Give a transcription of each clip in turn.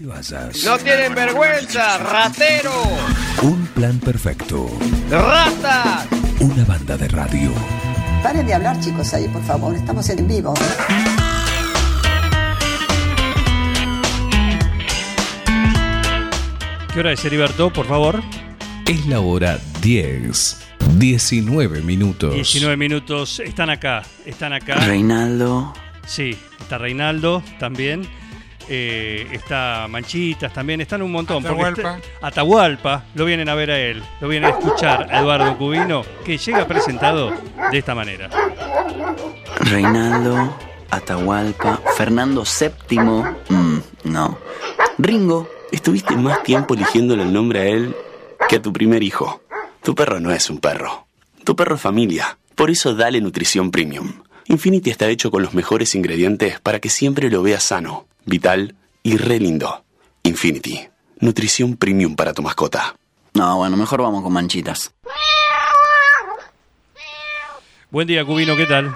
te. No tienen vergüenza, ratero. Un plan perfecto. Rata. Una banda de radio. Paren de hablar, chicos, ahí, por favor. Estamos en vivo. ¿Qué hora es, Heriberto, por favor? Es la hora 10. 19 minutos. 19 minutos. Están acá, están acá. Reinaldo. Sí, está Reinaldo también. Eh, está Manchitas también, están un montón. Atahualpa. está- Atahualpa, lo vienen a ver a él, lo vienen a escuchar a Eduardo Cubino, que llega presentado de esta manera. Reinaldo. Atahualpa. Fernando VII. Mm, no. Ringo. Estuviste más tiempo eligiéndole el nombre a él que a tu primer hijo. Tu perro no es un perro. Tu perro es familia. Por eso dale nutrición premium. Infinity está hecho con los mejores ingredientes para que siempre lo veas sano, vital y re lindo. Infinity. Nutrición premium para tu mascota. No, bueno, mejor vamos con manchitas. Buen día, Cubino, ¿qué tal?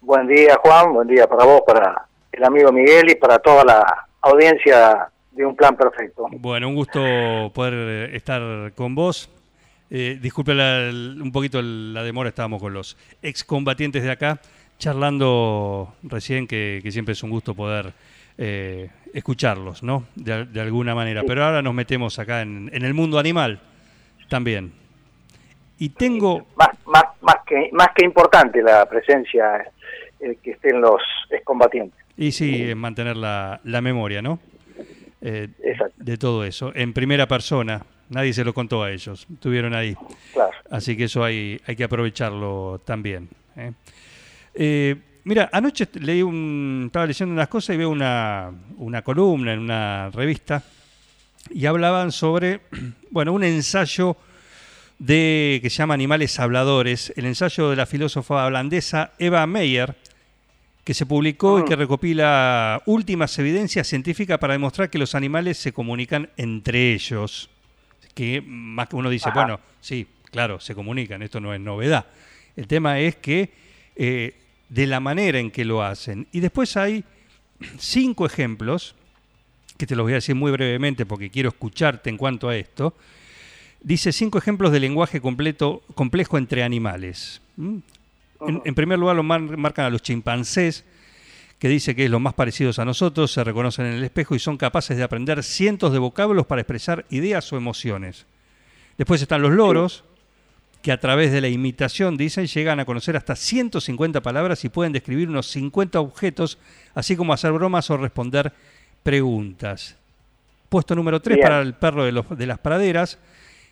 Buen día, Juan. Buen día para vos, para el amigo Miguel y para toda la audiencia de Un Plan Perfecto. Bueno, un gusto poder eh, estar con vos. Eh, disculpe la- el- un poquito la demora, estábamos con los excombatientes de acá, charlando recién, que, que siempre es un gusto poder eh, escucharlos, ¿no? De, al- de alguna manera. Pero ahora nos metemos acá en, en el mundo animal también. Y tengo... Más, más, más, que, más que importante la presencia eh, que estén los excombatientes. Y sí, en mantener la, la memoria, ¿no? Eh, Exacto. de todo eso, en primera persona. Nadie se lo contó a ellos, estuvieron ahí. Claro. Así que eso hay, hay que aprovecharlo también. ¿eh? Eh, mira, anoche leí un, estaba leyendo unas cosas y veo una, una columna en una revista y hablaban sobre, bueno, un ensayo de que se llama Animales Habladores, el ensayo de la filósofa holandesa Eva Meyer, que se publicó y que recopila últimas evidencias científicas para demostrar que los animales se comunican entre ellos. Que más que uno dice, Ajá. bueno, sí, claro, se comunican, esto no es novedad. El tema es que eh, de la manera en que lo hacen. Y después hay cinco ejemplos, que te los voy a decir muy brevemente porque quiero escucharte en cuanto a esto. Dice cinco ejemplos de lenguaje completo, complejo entre animales. ¿Mm? En, en primer lugar, lo mar- marcan a los chimpancés, que dice que es los más parecidos a nosotros, se reconocen en el espejo y son capaces de aprender cientos de vocablos para expresar ideas o emociones. Después están los loros, que a través de la imitación, dicen, llegan a conocer hasta 150 palabras y pueden describir unos 50 objetos, así como hacer bromas o responder preguntas. Puesto número 3 Bien. para el perro de, los- de las praderas,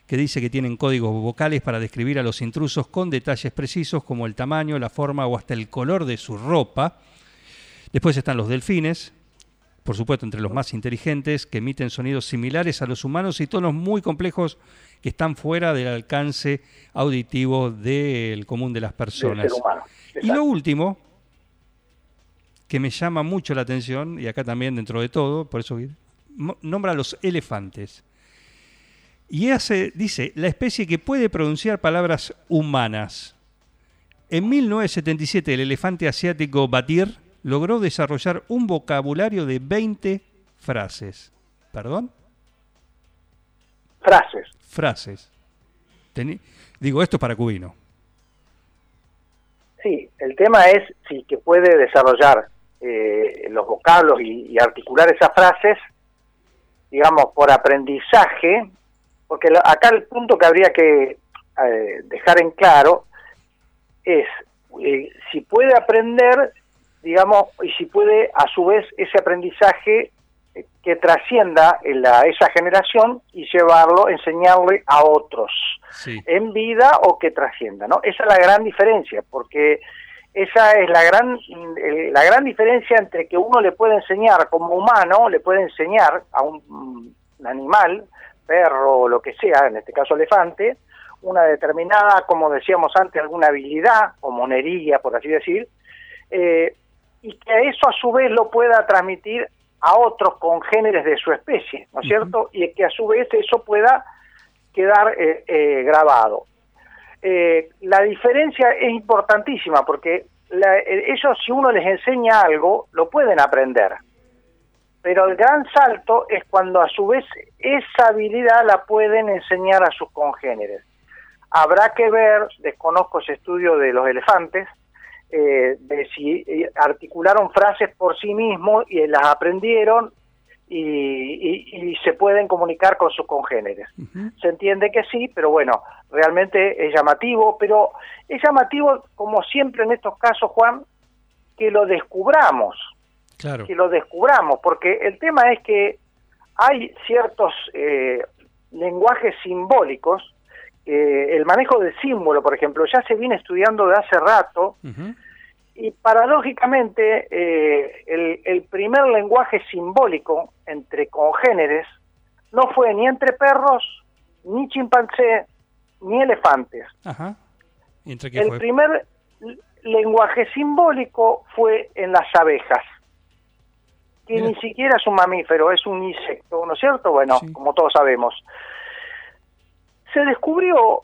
que dice que tienen códigos vocales para describir a los intrusos con detalles precisos como el tamaño, la forma o hasta el color de su ropa. Después están los delfines, por supuesto entre los más inteligentes, que emiten sonidos similares a los humanos y tonos muy complejos que están fuera del alcance auditivo del común de las Del personas. ser humano. Y lo último, que me llama mucho la atención, y acá también dentro de todo, por eso nombra a los elefantes. Y hace, dice, la especie que puede pronunciar palabras humanas. En 1977 el elefante asiático Batir logró desarrollar un vocabulario de 20 frases. ¿Perdón? Frases. Frases. Digo, esto es para Cubino. Sí, el tema es si que puede desarrollar eh, los vocablos y, y articular esas frases, digamos, por aprendizaje, porque acá el punto que habría que eh, dejar en claro es eh, si puede aprender, digamos, y si puede a su vez ese aprendizaje eh, que trascienda en la, esa generación y llevarlo, enseñarle a otros Sí. en vida o que trascienda, ¿no? Esa es la gran diferencia, porque esa es la gran eh, la gran diferencia entre que uno le puede enseñar como humano, le puede enseñar a un, un animal, perro o lo que sea, en este caso elefante, una determinada, como decíamos antes, alguna habilidad o monería, por así decir, eh, y que eso a su vez lo pueda transmitir a otros congéneres de su especie, ¿no es cierto? Y que a su vez eso pueda quedar eh, eh, grabado. Eh, la diferencia es importantísima porque la- eh, ellos si uno les enseña algo lo pueden aprender. pero el gran salto es cuando a su vez esa habilidad la pueden enseñar a sus congéneres. Habrá que ver, desconozco ese estudio de los elefantes, eh, de si eh, articularon frases por sí mismos y las aprendieron y, y- y se pueden comunicar con sus congéneres. Se entiende que sí, pero bueno, realmente es llamativo, pero es llamativo, como siempre en estos casos, Juan, que lo descubramos Claro. que lo descubramos, porque el tema es que hay ciertos eh, lenguajes simbólicos, eh, el manejo del símbolo, por ejemplo, ya se viene estudiando de hace rato, y paradójicamente eh, el, el primer lenguaje simbólico entre congéneres no fue ni entre perros, ni chimpancé, ni elefantes. Ajá. ¿Y entre qué El fue? primer lenguaje simbólico fue en las abejas, que Mira. ni siquiera es un mamífero, es un insecto, ¿no es cierto? Bueno, Sí. como todos sabemos. Se descubrió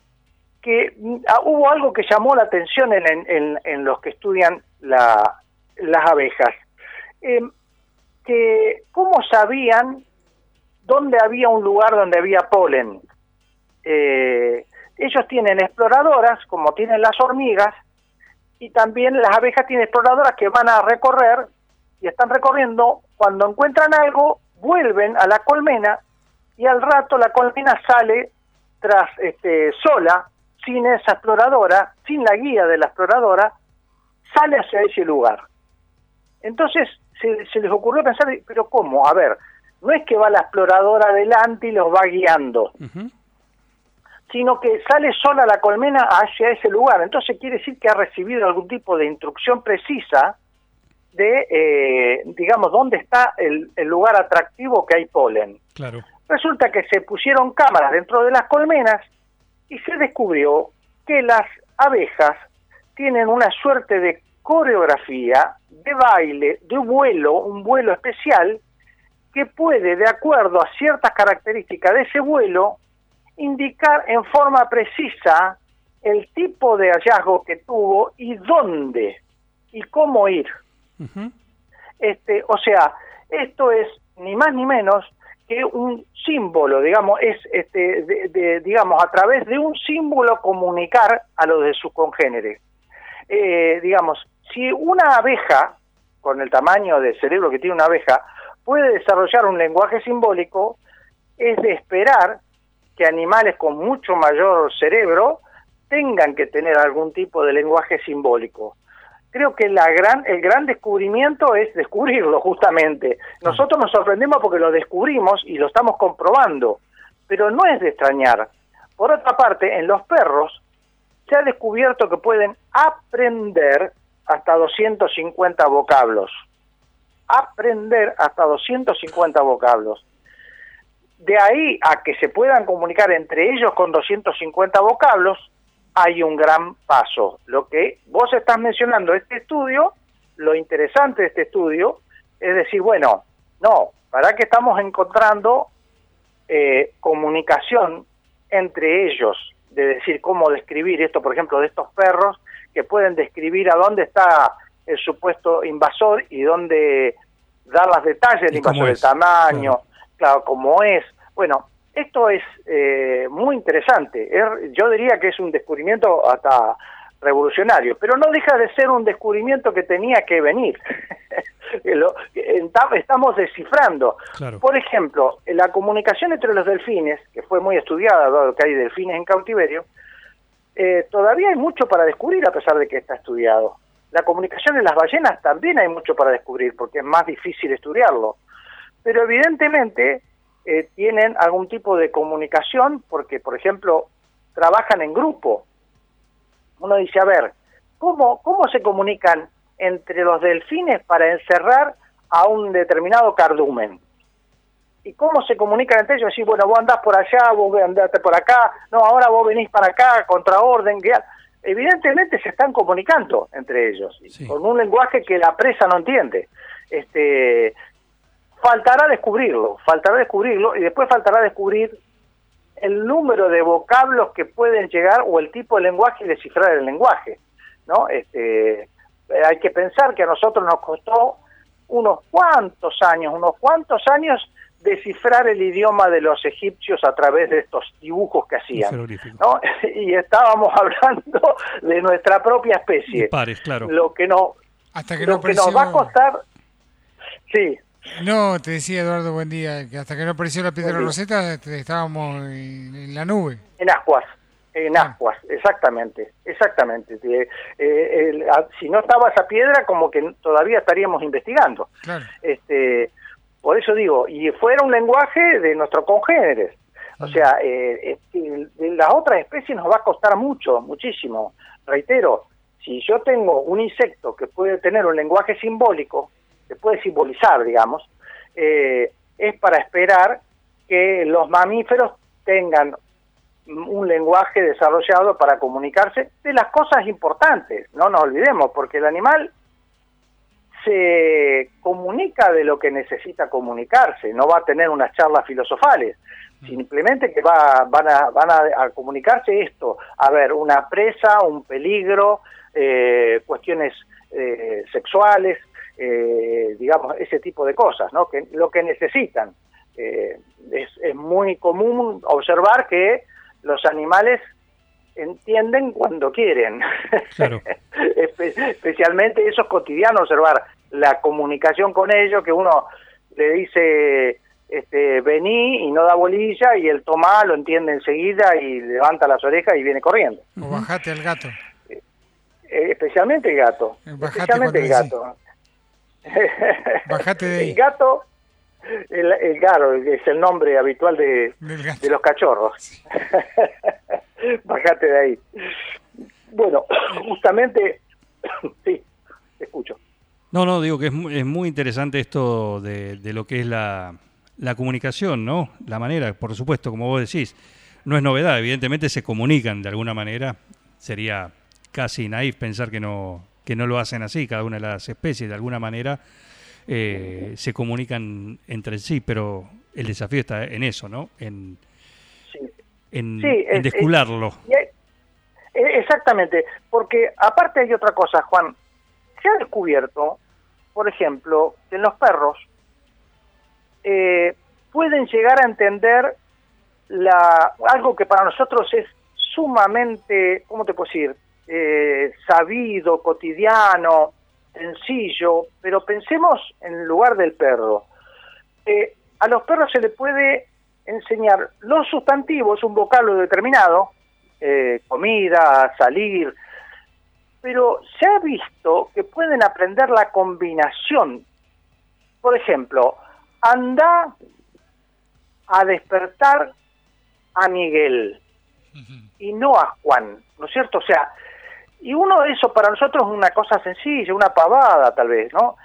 que mm, ah, hubo algo que llamó la atención en, en- en- los que estudian la- las abejas, Em, que cómo sabían dónde había un lugar donde había polen. Eh, ellos tienen exploradoras, como tienen las hormigas, y también las abejas tienen exploradoras que van a recorrer y están recorriendo, cuando encuentran algo, vuelven a la colmena y al rato la colmena sale tras este, sola, sin esa exploradora, sin la guía de la exploradora, sale hacia ese lugar. Entonces se, se les ocurrió pensar, pero ¿cómo? A ver, no es que va la exploradora adelante y los va guiando, sino que sale sola la colmena hacia ese lugar. Entonces quiere decir que ha recibido algún tipo de instrucción precisa de, eh, digamos, dónde está el, el lugar atractivo que hay polen. Claro. Resulta que se pusieron cámaras dentro de las colmenas y se descubrió que las abejas tienen una suerte de coreografía, de baile, de vuelo, un vuelo especial que puede, de acuerdo a ciertas características de ese vuelo, indicar en forma precisa el tipo de hallazgo que tuvo y dónde y cómo ir. Este, o sea, esto es ni más ni menos que un símbolo, digamos, es este, de- de- digamos, a través de un símbolo comunicar a los de sus congéneres. Eh, digamos, si una abeja, con el tamaño del cerebro que tiene una abeja, puede desarrollar un lenguaje simbólico, es de esperar que animales con mucho mayor cerebro tengan que tener algún tipo de lenguaje simbólico creo que la gran, el gran descubrimiento es descubrirlo justamente. Nosotros nos sorprendemos porque lo descubrimos y lo estamos comprobando, pero no es de extrañar. Por otra parte, en los perros se ha descubierto que pueden aprender hasta 250 vocablos. Aprender hasta 250 vocablos. De ahí a que se puedan comunicar entre ellos con 250 vocablos, hay un gran paso. Lo que vos estás mencionando, este estudio, lo interesante de este estudio es decir, bueno, no, ¿para qué estamos encontrando eh, comunicación entre ellos? De decir cómo describir esto, por ejemplo, de estos perros que pueden describir a dónde está el supuesto invasor y dónde dar los detalles del invasor, el tamaño, claro, cómo es. Bueno, esto es eh, muy interesante. Es- yo diría que es un descubrimiento hasta revolucionario, pero no deja de ser un descubrimiento que tenía que venir. Lo- estamos descifrando. Claro. Por ejemplo, la comunicación entre los delfines, que fue muy estudiada, dado que hay delfines en cautiverio, eh, todavía hay mucho para descubrir a pesar de que está estudiado. La comunicación en las ballenas también hay mucho para descubrir, porque es más difícil estudiarlo. Pero evidentemente eh, tienen algún tipo de comunicación, porque, por ejemplo, trabajan en grupo. Uno dice, a ver, ¿cómo, cómo se comunican entre los delfines para encerrar a un determinado cardumen? ¿Y cómo se comunican entre ellos? Decir, bueno, vos andás por allá, vos andate por acá, no, ahora vos venís para acá, contra orden. Evidentemente se están comunicando entre ellos, Sí. con un lenguaje que la presa no entiende. Este, faltará descubrirlo, faltará descubrirlo y después faltará descubrir el número de vocablos que pueden llegar o el tipo de lenguaje y descifrar el lenguaje, ¿no? Este, eh, hay que pensar que a nosotros nos costó unos cuantos años, unos cuantos años descifrar el idioma de los egipcios a través de estos dibujos que hacían. ¿no? Y estábamos hablando de nuestra propia especie. Pares, claro. Lo que, no, Hasta que no que nos va a costar... Sí, No, te decía Eduardo, buen día, que hasta que no apareció la piedra roseta estábamos en, en la nube. En ascuas, en Ah. ascuas, exactamente, exactamente. Eh, eh, el- a- si no estaba esa piedra, como que todavía estaríamos investigando. Claro. Este, por eso digo, y fuera un lenguaje de nuestros congéneres. O sea, eh, eh, de las otras especies nos va a costar mucho, muchísimo. Reitero, si yo tengo un insecto que puede tener un lenguaje simbólico, que puede simbolizar, digamos, eh, es para esperar que los mamíferos tengan un lenguaje desarrollado para comunicarse de las cosas importantes, no nos olvidemos, porque el animal se comunica de lo que necesita comunicarse, no va a tener unas charlas filosofales, simplemente que va, van, a, van a, a comunicarse esto, a ver, una presa, un peligro, eh, cuestiones eh, sexuales, eh, digamos, ese tipo de cosas, ¿no? Que, lo que necesitan. Eh, es, es muy común observar que los animales entienden cuando quieren. Claro. Especialmente eso es cotidiano observar la comunicación con ellos, que uno le dice este vení y no da bolilla y el toma lo entiende enseguida y levanta las orejas y viene corriendo. O bajate al gato. Eh, especialmente el gato. Eh, bajate especialmente el gato. Bajate de ahí. El gato, el, el garo, es el nombre habitual de, los cachorros. Bajate de ahí. Bueno, justamente, sí, te escucho. No, no, digo que es, es muy interesante esto de, de lo que es la, la comunicación, ¿no? La manera, por supuesto, como vos decís, no es novedad, evidentemente se comunican de alguna manera. Sería casi naif pensar que no, que no lo hacen así, cada una de las especies de alguna manera eh, se comunican entre sí, pero el desafío está en eso, ¿no? En, Sí. en, Sí, en descularlo. Eh, exactamente, porque aparte hay otra cosa, Juan. Se ha descubierto, por ejemplo, que los perros eh, pueden llegar a entender la, algo que para nosotros es sumamente, ¿cómo te puedo decir? Eh, sabido, cotidiano, sencillo, pero pensemos en el lugar del perro. Eh, a los perros se le puede enseñar los sustantivos, un vocablo determinado, eh, comida, salir, pero se ha visto que pueden aprender la combinación. Por ejemplo, anda a despertar a Miguel y no a Juan, ¿no es cierto? O sea, y uno de eso para nosotros es una cosa sencilla, una pavada tal vez, ¿no?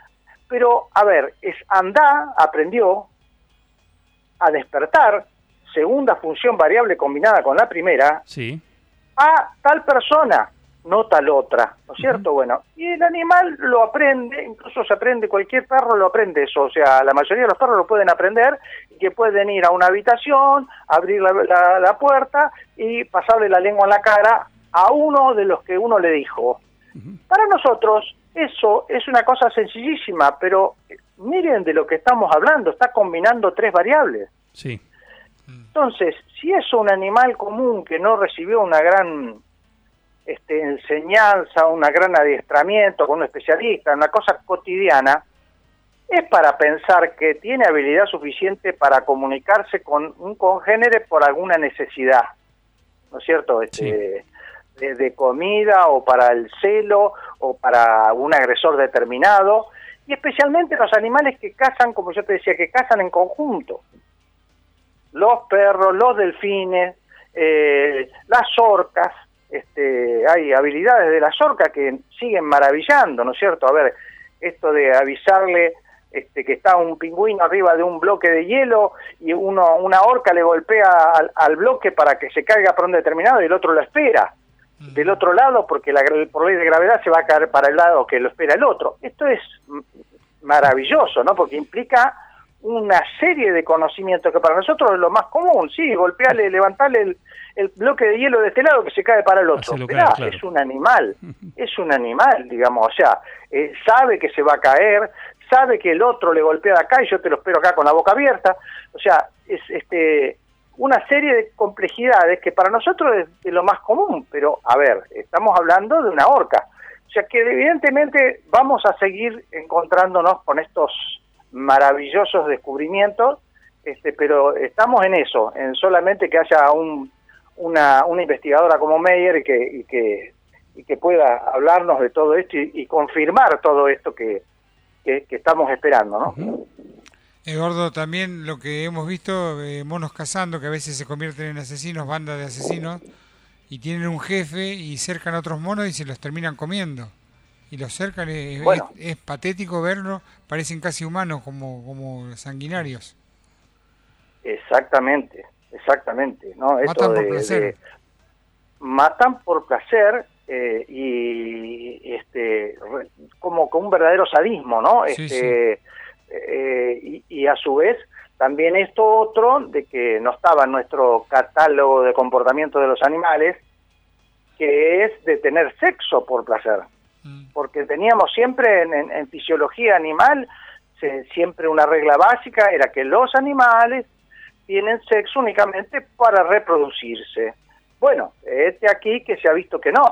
Pero, a ver, es anda, aprendió a despertar, segunda función variable combinada con la primera, Sí, a tal persona, no tal otra, ¿no es cierto? Bueno, y el animal lo aprende, incluso se aprende, cualquier perro lo aprende eso, o sea, la mayoría de los perros lo pueden aprender, y que pueden ir a una habitación, abrir la, la- la puerta y pasarle la lengua en la cara a uno de los que uno le dijo. Para nosotros eso es una cosa sencillísima, pero eh, miren de lo que estamos hablando, está combinando tres variables. sí. Entonces, si es un animal común que no recibió una gran este, enseñanza, un gran adiestramiento con un especialista, una cosa cotidiana, es para pensar que tiene habilidad suficiente para comunicarse con un congénere por alguna necesidad, ¿no es cierto? Este, de, comida o para el celo o para un agresor determinado, y especialmente los animales que cazan, como yo te decía, que cazan en conjunto los perros, los delfines, eh, las orcas, este, hay habilidades de las orcas que siguen maravillando, ¿no es cierto? A ver, esto de avisarle este, que está un pingüino arriba de un bloque de hielo y uno, una orca le golpea al, al bloque para que se caiga por un determinado y el otro lo espera del otro lado porque la, por ley de gravedad se va a caer para el lado que lo espera el otro. Esto es maravilloso, ¿no? Porque implica una serie de conocimientos que para nosotros es lo más común. Sí, golpearle, levantarle el, el bloque de hielo de este lado que se cae para el otro. Hacelo Esperá, caer, claro. Es un animal, es un animal, digamos, o sea, eh, sabe que se va a caer, sabe que el otro le golpea de acá y yo te lo espero acá con la boca abierta. O sea, es este una serie de complejidades que para nosotros es de lo más común, pero a ver, estamos hablando de una horca. O sea que evidentemente vamos a seguir encontrándonos con estos maravillosos descubrimientos, este, pero estamos en eso, en solamente que haya un, una, una investigadora como Meyer que, y que, y que pueda hablarnos de todo esto y, confirmar todo esto que, que, estamos esperando, ¿no? Eduardo, también lo que hemos visto, eh, monos cazando, que a veces se convierten en asesinos, bandas de asesinos, y tienen un jefe y cercan a otros monos y se los terminan comiendo. Y los cercan, es, es, patético verlo, parecen casi humanos, como, como sanguinarios. Exactamente, exactamente. ¿no? Matan por placer. matan por placer eh, y este como con un verdadero sadismo, ¿no? este, eh, y, a su vez también esto otro de que no estaba en nuestro catálogo de comportamiento de los animales, que es de tener sexo por placer. Mm. Porque teníamos siempre en, fisiología animal, siempre una regla básica era que los animales tienen sexo únicamente para reproducirse. Bueno, este aquí que se ha visto que no.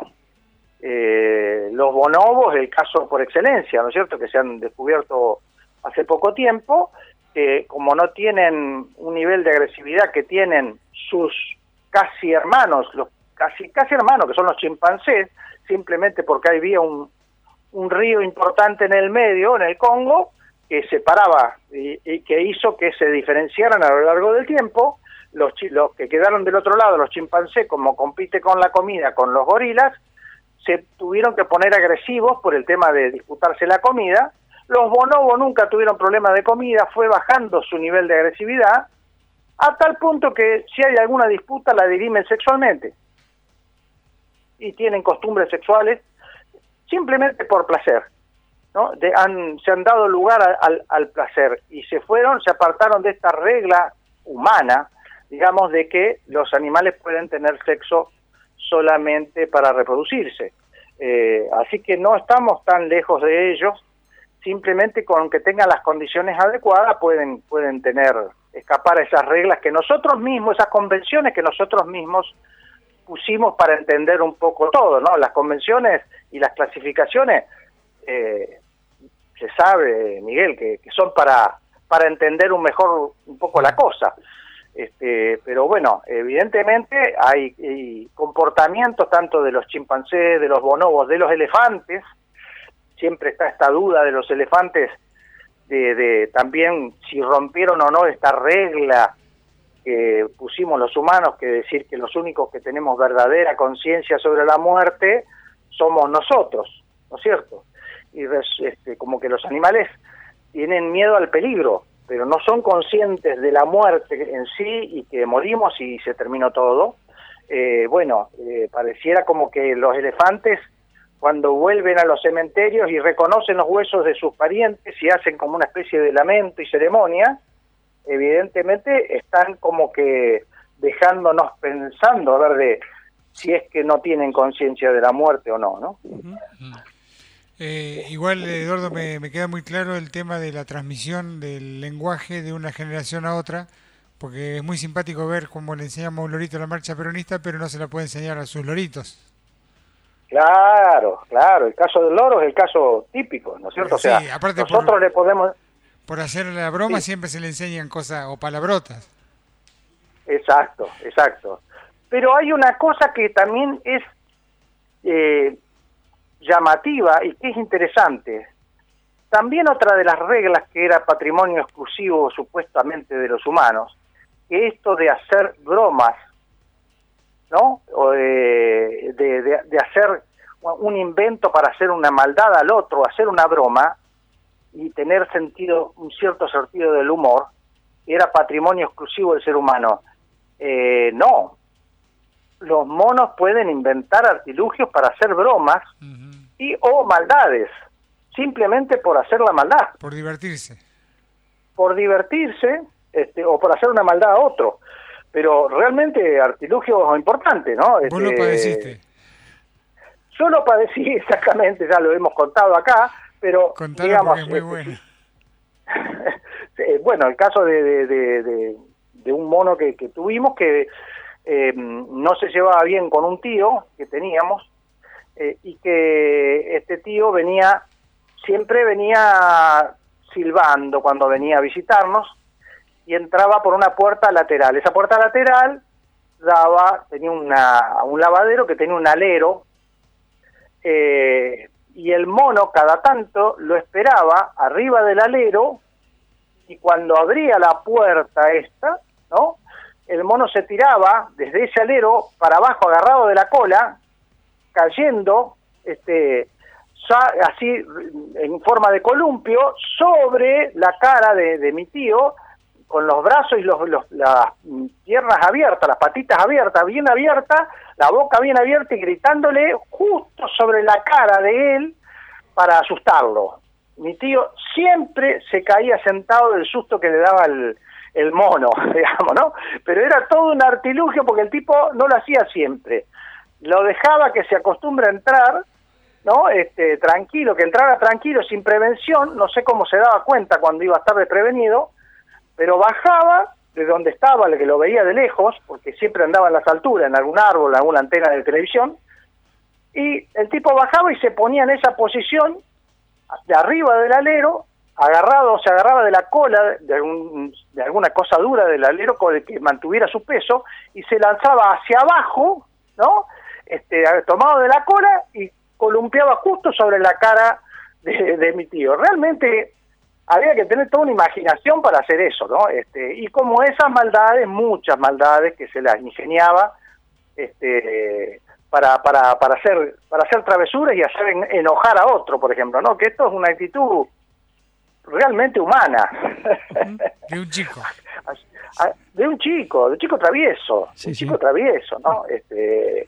Eh, los bonobos, el caso por excelencia, ¿no es cierto?, que se han descubierto hace poco tiempo, como no tienen un nivel de agresividad que tienen sus casi hermanos, los casi, casi hermanos, que son los chimpancés, simplemente porque había un, un río importante en el medio, en el Congo, que separaba y, y, que hizo que se diferenciaran a lo largo del tiempo. Los, los que quedaron del otro lado, los chimpancés, como compite con la comida con los gorilas, se tuvieron que poner agresivos por el tema de disputarse la comida los bonobos nunca tuvieron problemas de comida, fue bajando su nivel de agresividad, a tal punto que si hay alguna disputa la dirimen sexualmente. Y tienen costumbres sexuales simplemente por placer. ¿no? se han dado lugar al, al placer y se fueron, se apartaron de esta regla humana, digamos, de que los animales pueden tener sexo solamente para reproducirse. Eh, así que no estamos tan lejos de ellos simplemente con que tengan las condiciones adecuadas pueden, pueden tener, escapar a esas reglas que nosotros mismos, esas convenciones que nosotros mismos pusimos para entender un poco todo, ¿no? Las convenciones y las clasificaciones, eh, se sabe, Miguel, que, son para, para entender un mejor, un poco la cosa. Este, pero bueno, evidentemente hay, hay comportamientos tanto de los chimpancés, de los bonobos, de los elefantes, siempre está esta duda de los elefantes de, también si rompieron o no esta regla que pusimos los humanos, que decir que los únicos que tenemos verdadera conciencia sobre la muerte somos nosotros, ¿no es cierto? Y este, como que los animales tienen miedo al peligro, pero no son conscientes de la muerte en sí y que morimos y se terminó todo. Eh, bueno, eh, pareciera como que los elefantes cuando vuelven a los cementerios y reconocen los huesos de sus parientes y hacen como una especie de lamento y ceremonia, evidentemente están como que dejándonos pensando a ver de si es que no tienen conciencia de la muerte o no, ¿no? Eh, igual, Eduardo, me, me, queda muy claro el tema de la transmisión del lenguaje de una generación a otra, porque es muy simpático ver cómo le enseñamos a un lorito la marcha peronista, pero no se la puede enseñar a sus loritos. Claro, claro, el caso del loro es el caso típico, ¿no es cierto? o sea, nosotros le podemos... Por hacer la broma siempre se le enseñan cosas o palabrotas. Exacto, exacto. Pero hay una cosa que también es eh, llamativa y que es interesante. También otra de las reglas que era patrimonio exclusivo supuestamente de los humanos, que esto de hacer bromas ¿no? O de, de, hacer un invento para hacer una maldad al otro, hacer una broma y tener sentido, un cierto sentido del humor, era patrimonio exclusivo del ser humano. Eh, no, los monos pueden inventar artilugios para hacer bromas y o maldades, simplemente por hacer la maldad. Por divertirse. Por divertirse este, o por hacer una maldad a otro pero realmente artilugio importante, ¿no? Vos lo este, padeciste. Yo lo padecí exactamente, ya lo hemos contado acá, pero digamos, es muy bueno. Eh, bueno, el caso de, de, de- de- de un mono que, que tuvimos que eh, no se llevaba bien con un tío que teníamos eh, y que este tío venía, siempre venía silbando cuando venía a visitarnos y entraba por una puerta lateral. Esa puerta lateral daba, tenía una, un lavadero que tenía un alero eh, y el mono cada tanto lo esperaba arriba del alero y cuando abría la puerta esta, ¿no? El mono se tiraba desde ese alero para abajo agarrado de la cola, cayendo este así en forma de columpio sobre la cara de, de mi tío con los brazos y los, los- las piernas abiertas, las patitas abiertas, bien abiertas, la boca bien abierta y gritándole justo sobre la cara de él para asustarlo. Mi tío siempre se caía sentado del susto que le daba el, el mono, digamos, ¿no? Pero era todo un artilugio porque el tipo no lo hacía siempre. Lo dejaba que se acostumbre a entrar, ¿no? Este, tranquilo, que entrara tranquilo, sin prevención, no sé cómo se daba cuenta cuando iba a estar desprevenido, pero bajaba de donde estaba, el que lo veía de lejos, porque siempre andaba en las alturas, en algún árbol, en alguna antena de televisión, y el tipo bajaba y se ponía en esa posición de arriba del alero, agarrado, se agarraba de la cola de, algún- de alguna cosa dura del alero con el que mantuviera su peso y se lanzaba hacia abajo, ¿no? Este, tomado de la cola y columpiaba justo sobre la cara de, de mi tío. Realmente había que tener toda una imaginación para hacer eso, ¿no? Este, y como esas maldades, muchas maldades que se las ingeniaba, este, para, para, para hacer, para hacer travesuras y hacer en- enojar a otro, por ejemplo, ¿no? Que esto es una actitud realmente humana. De un chico. De un chico, de un chico travieso, Sí, un sí. chico travieso, ¿no? Este,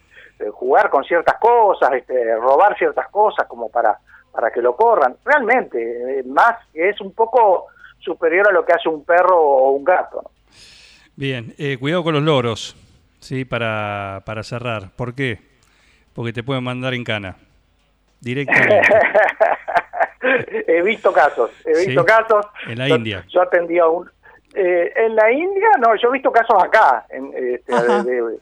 jugar con ciertas cosas, este, robar ciertas cosas como para para que lo corran. Realmente, eh, más es un poco superior a lo que hace un perro o un gato. ¿no? Bien, eh, cuidado con los loros, ¿sí? Para, para cerrar. ¿Por qué? Porque te pueden mandar en cana. Directamente. he visto casos, he Sí, visto casos. en la Yo- India. Yo atendí a un... eh, en la India, no, yo he visto casos acá. En, este, Ajá. de- de-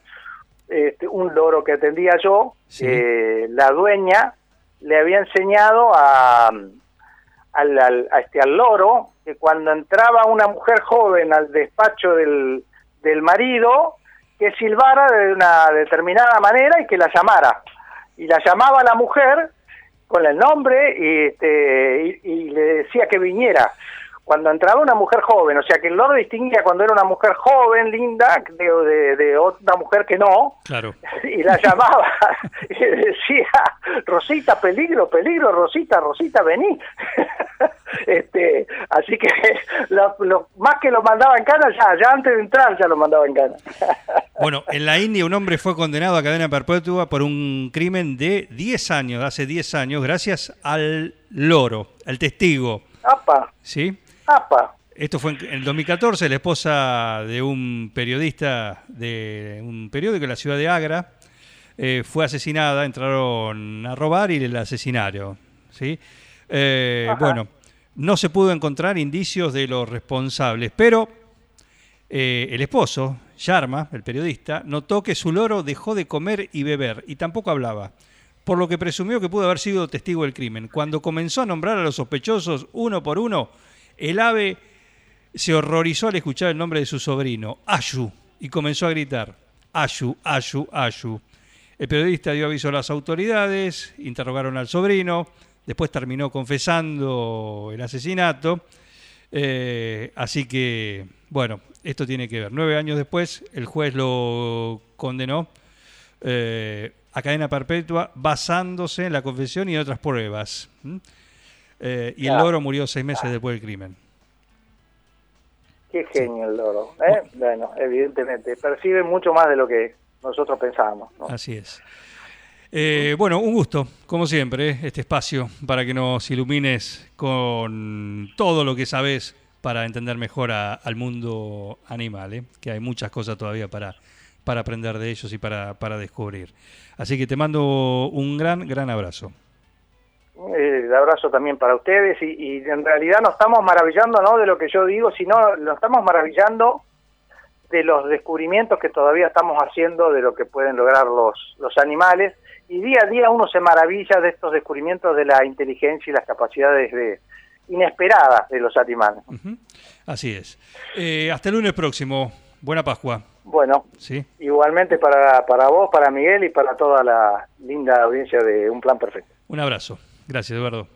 este, un loro que atendía yo, Sí. eh, la dueña le había enseñado a, al, al- a este, al loro que cuando entraba una mujer joven al despacho del, del marido, que silbara de una determinada manera y que la llamara. Y la llamaba la mujer con el nombre y, este, y le decía que viniera. Cuando entraba una mujer joven, o sea que el loro distinguía cuando era una mujer joven, linda, de, de, de otra mujer que no, Claro. y la llamaba y le decía Rosita peligro peligro Rosita Rosita vení este así que lo, lo- más que lo mandaba en cana ya ya antes de entrar ya lo mandaba en cana Bueno, en la India un hombre fue condenado a cadena perpetua por un crimen de 10 años, hace 10 años, gracias al loro, al testigo. ¿Sí? Apa Esto fue en el 2014, la esposa de un periodista de un periódico en la ciudad de Agra eh, fue asesinada, entraron a robar y la asesinaron. ¿sí? Eh, bueno, no se pudo encontrar indicios de los responsables, pero eh, el esposo, Sharma, el periodista, notó que su loro dejó de comer y beber y tampoco hablaba, por lo que presumió que pudo haber sido testigo del crimen. Cuando comenzó a nombrar a los sospechosos uno por uno, el ave se horrorizó al escuchar el nombre de su sobrino, Ashu, y comenzó a gritar, Ashu, Ashu, Ashu. El periodista dio aviso a las autoridades, interrogaron al sobrino, después terminó confesando el asesinato. Eh, así que, bueno, esto tiene que ver. Nueve años después, el juez lo condenó eh, a cadena perpetua basándose en la confesión y en otras pruebas. Eh, y el loro murió seis meses después del crimen. qué genio el loro ¿eh? bueno evidentemente percibe mucho más de lo que nosotros pensábamos ¿no? Así es. Eh, bueno, un gusto, como siempre, este espacio para que nos ilumines con todo lo que sabes para entender mejor a- al mundo animal, eh, que hay muchas cosas todavía para, para aprender de ellos y para, para descubrir. Así que te mando un gran, gran abrazo. El abrazo también para ustedes y, y en realidad no estamos maravillando no de lo que yo digo, sino lo estamos maravillando de los descubrimientos que todavía estamos haciendo de lo que pueden lograr los, los animales y día a día uno se maravilla de estos descubrimientos de la inteligencia y las capacidades de, inesperadas de los animales. Así es. Eh, hasta el lunes próximo. Buena Pascua. Bueno, ¿sí? igualmente para, para vos, para Miguel y para toda la linda audiencia de Un Plan Perfecto. Un abrazo. Gracias, Eduardo.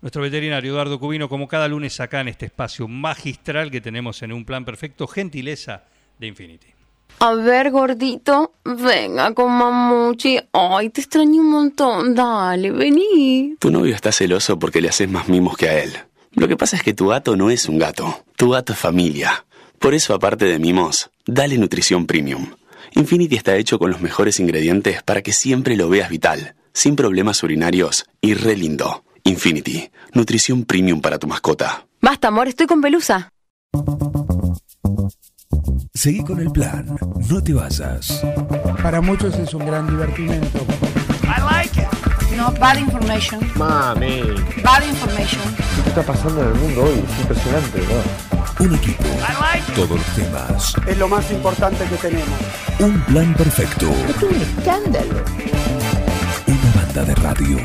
Nuestro veterinario Eduardo Cubino, como cada lunes acá en este espacio magistral que tenemos en un plan perfecto, gentileza de Infinity. A ver, gordito, venga con mamuchi. Ay, te extraño un montón. Dale, vení. Tu novio está celoso porque le haces más mimos que a él. Lo que pasa es que tu gato no es un gato. Tu gato es familia. Por eso, aparte de mimos, dale nutrición premium. Infinity está hecho con los mejores ingredientes para que siempre lo veas vital, sin problemas urinarios y re lindo. Infinity, nutrición premium para tu mascota. Basta, amor, estoy con pelusa. Seguí con el plan. No te vayas. Para muchos es un gran divertimento. No, bad information. Mami. Bad information. ¿Qué está pasando en el mundo hoy? Es impresionante, ¿verdad? Un equipo. Todos los temas. Es lo más importante que tenemos. Un plan perfecto. Es un escándalo banda de radio.